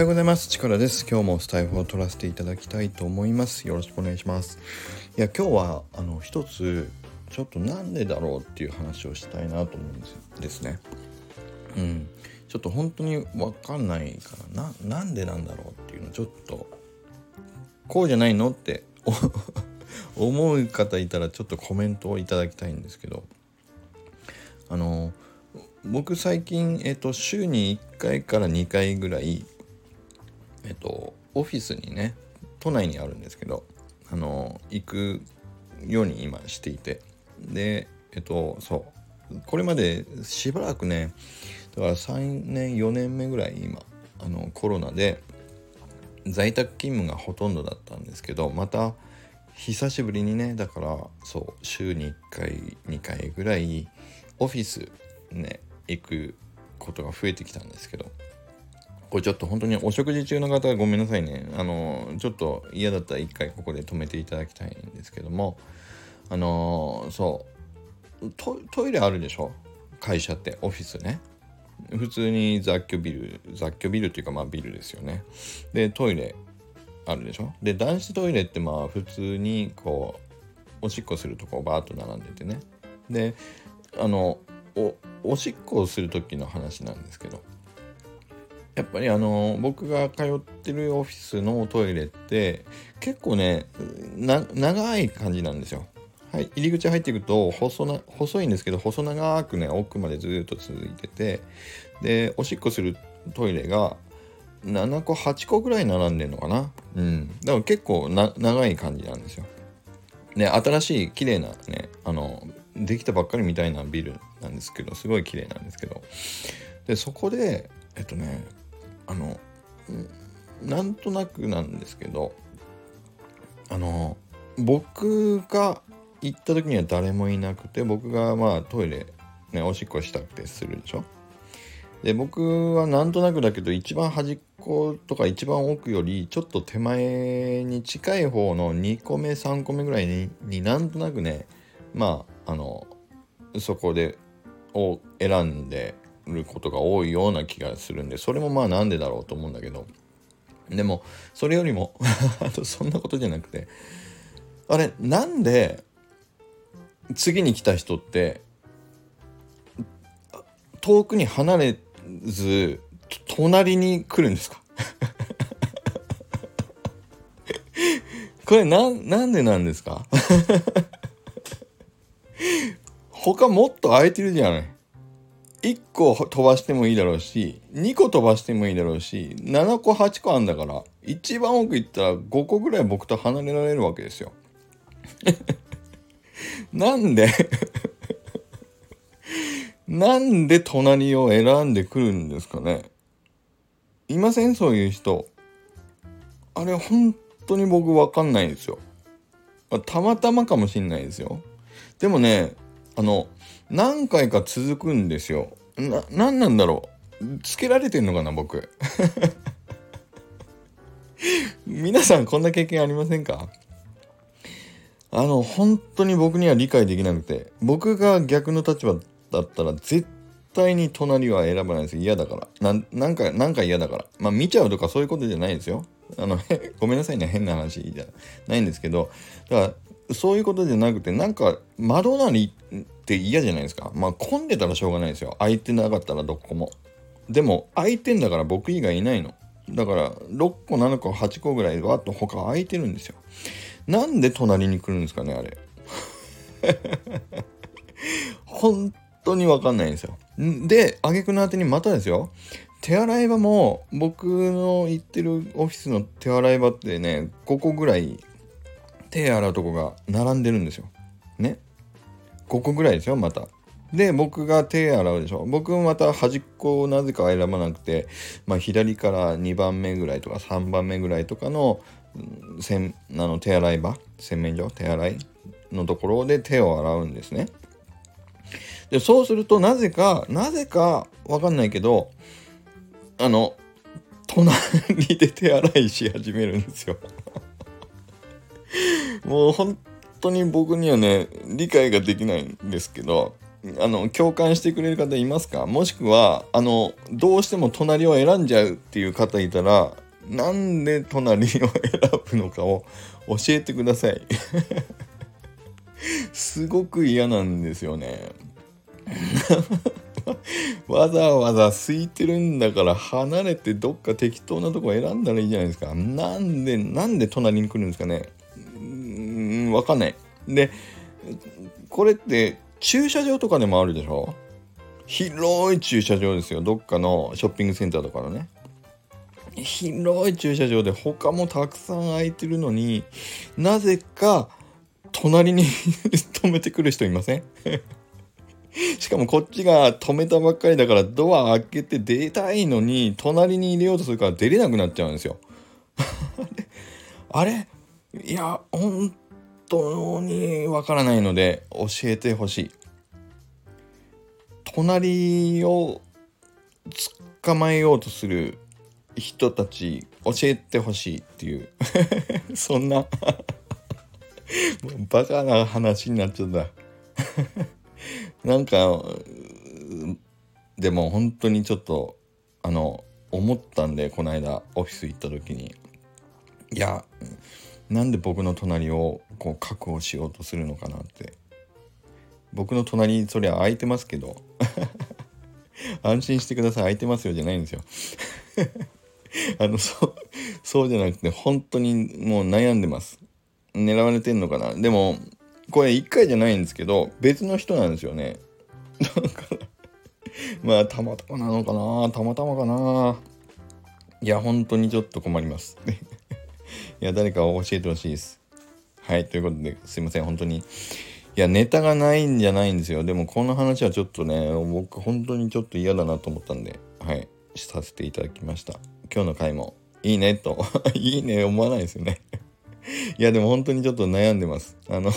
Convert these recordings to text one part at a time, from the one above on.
はようございます。チカラです。今日もスタイフを取らせていただきたいと思います。よろしくお願いします。いや、今日はあの一つちょっとなんでだろうっていう話をしたいなと思うんですですね。うん。ちょっと本当にわかんないからな、なんでなんだろうっていうのちょっとこうじゃないのって 思う方いたらちょっとコメントをいただきたいんですけど、あの僕最近、えっと、週に1回から2回ぐらい、えっと、オフィスにね都内にあるんですけどあの行くように今していて。でえっとそう。これまでしばらくねだから3年4年目ぐらい今あのコロナで在宅勤務がほとんどだったんですけどまた久しぶりにねだからそう週に1回2回ぐらいオフィスね行くことが増えてきたんですけど。これちょっと本当にお食事中の方はごめんなさいね。あのちょっと嫌だったら一回ここで止めていただきたいんですけども。あのそう。トイレあるでしょ？会社ってオフィスね。普通に雑居ビル雑居ビルっていうかまあビルですよね。でトイレあるでしょ？で男子トイレってまあ普通にこうおしっこするとこバーッと並んでてね。であのおおしっこをする時の話なんですけど。やっぱりあの僕が通ってるオフィスのトイレって結構ね長い感じなんですよ。はい、入り口入っていくと細な細いんですけど細長くね奥までずっと続いててでおしっこするトイレが7個8個ぐらい並んでんのかなうんだから結構長い感じなんですよ。ね新しい綺麗なねあのできたばっかりみたいなビルなんですけどすごい綺麗なんですけどでそこでえっとねあのなんとなくなんですけどあの僕が行った時には誰もいなくて僕がまあトイレねおしっこしたくてするでしょ？で僕はなんとなくだけど一番端っことか一番奥よりちょっと手前に近い方の2個目3個目ぐらいにになんとなくねまああのそこでを選んでることが多いような気がするんでそれもまあなんでだろうと思うんだけどでもそれよりも そんなことじゃなくてあれなんで次に来た人って遠くに離れず隣に来るんですか？これななんでなんですか？他もっと空いてるじゃない。1個飛ばしてもいいだろうし、2個飛ばしてもいいだろうし、7個8個あんだから、一番奥行ったら5個ぐらい僕と離れられるわけですよ。なんでなんで隣を選んでくるんですかねいません？そういう人。あれ本当に僕わかんないんですよ。たまたまかもしんないですよ。でもね、あの、何回か続くんですよ。な、何なんだろう。つけられてんのかな、僕。皆さんこんな経験ありませんか？あの、本当に僕には理解できなくて、僕が逆の立場だったら絶対に隣は選ばないです。嫌だから。ななんか、なんか嫌だから。まあ見ちゃうとかそういうことじゃないですよ。あの、ごめんなさいね、変な話じゃないんですけど、だから、そういうことじゃなくて、なんか、窓なりって嫌じゃないですか。まあ混んでたらしょうがないですよ。空いてなかったらどこも。でも、空いてんだから僕以外いないの。だから、6個、7個、8個ぐらいわっと他空いてるんですよ。なんで隣に来るんですかね、あれ。本当にわかんないんですよ。で、挙句の果てにまたですよ。手洗い場も僕の行ってるオフィスの手洗い場ってね5個ぐらい手洗うとこが並んでるんですよ。ね。5個ぐらいですよまた。で僕が手洗うでしょ僕もまた端っこをなぜか選ばなくて、まあ、左から2番目ぐらいとか3番目ぐらいとかのせんあの手洗い場洗面所手洗いのところで手を洗うんですね。でそうするとなぜかなぜかわかんないけどあの隣で手洗いし始めるんですよもう本当に僕にはね理解ができないんですけどあの共感してくれる方いますか？もしくはあのどうしても隣を選んじゃうっていう方いたらなんで隣を選ぶのかを 教えてください。すごく嫌なんですよね。わざわざ空いてるんだから離れてどっか適当なとこ選んだらいいじゃないですか。なんでなんで隣に来るんですかね。わかんない。でこれって駐車場とかでもあるでしょ？広い駐車場ですよ。どっかのショッピングセンターとかのね。広い駐車場で他もたくさん空いてるのになぜか隣に 止めてくる人いません？しかもこっちが止めたばっかりだからドア開けて出たいのに隣に入れようとするから出れなくなっちゃうんですよ。あれ？いや本当にわからないので教えてほしい。隣を捕まえようとする人たち教えてほしいっていう。そんな。バカな話になっちゃった。なんかでも本当にちょっとあの思ったんでこの間オフィス行った時に。いやなんで僕の隣をこう確保しようとするのかなって。僕の隣そりゃ空いてますけど。安心してください。空いてますよじゃないんですよ。あのそうそうじゃなくて本当にもう悩んでます。狙われてんのかな。でもこれ1回じゃないんですけど別の人なんですよね。だからまあたまたまなのかな。たまたまかな。いや本当にちょっと困ります。いや誰か教えてほしいです。はいということですいません本当に。いやネタがないんじゃないんですよ。でもこの話はちょっとね僕本当にちょっと嫌だなと思ったんではいさせていただきました。今日の回もいいねと。いいね 思わないですよね。いやでも本当にちょっと悩んでます。あの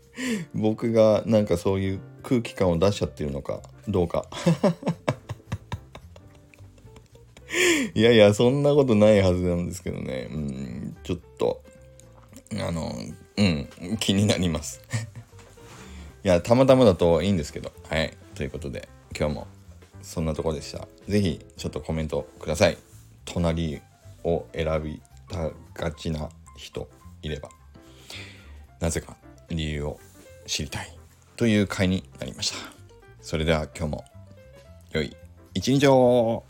僕がなんかそういう空気感を出しちゃってるのかどうか。いやいやそんなことないはずなんですけどね。うん。ちょっとあのうん気になります。いやたまたまだといいんですけど。はい。ということで今日もそんなとこでした。是非ちょっとコメントください。隣を選びたがちな人いればなぜか理由を知りたい。という回になりました。それでは今日も良い一日を。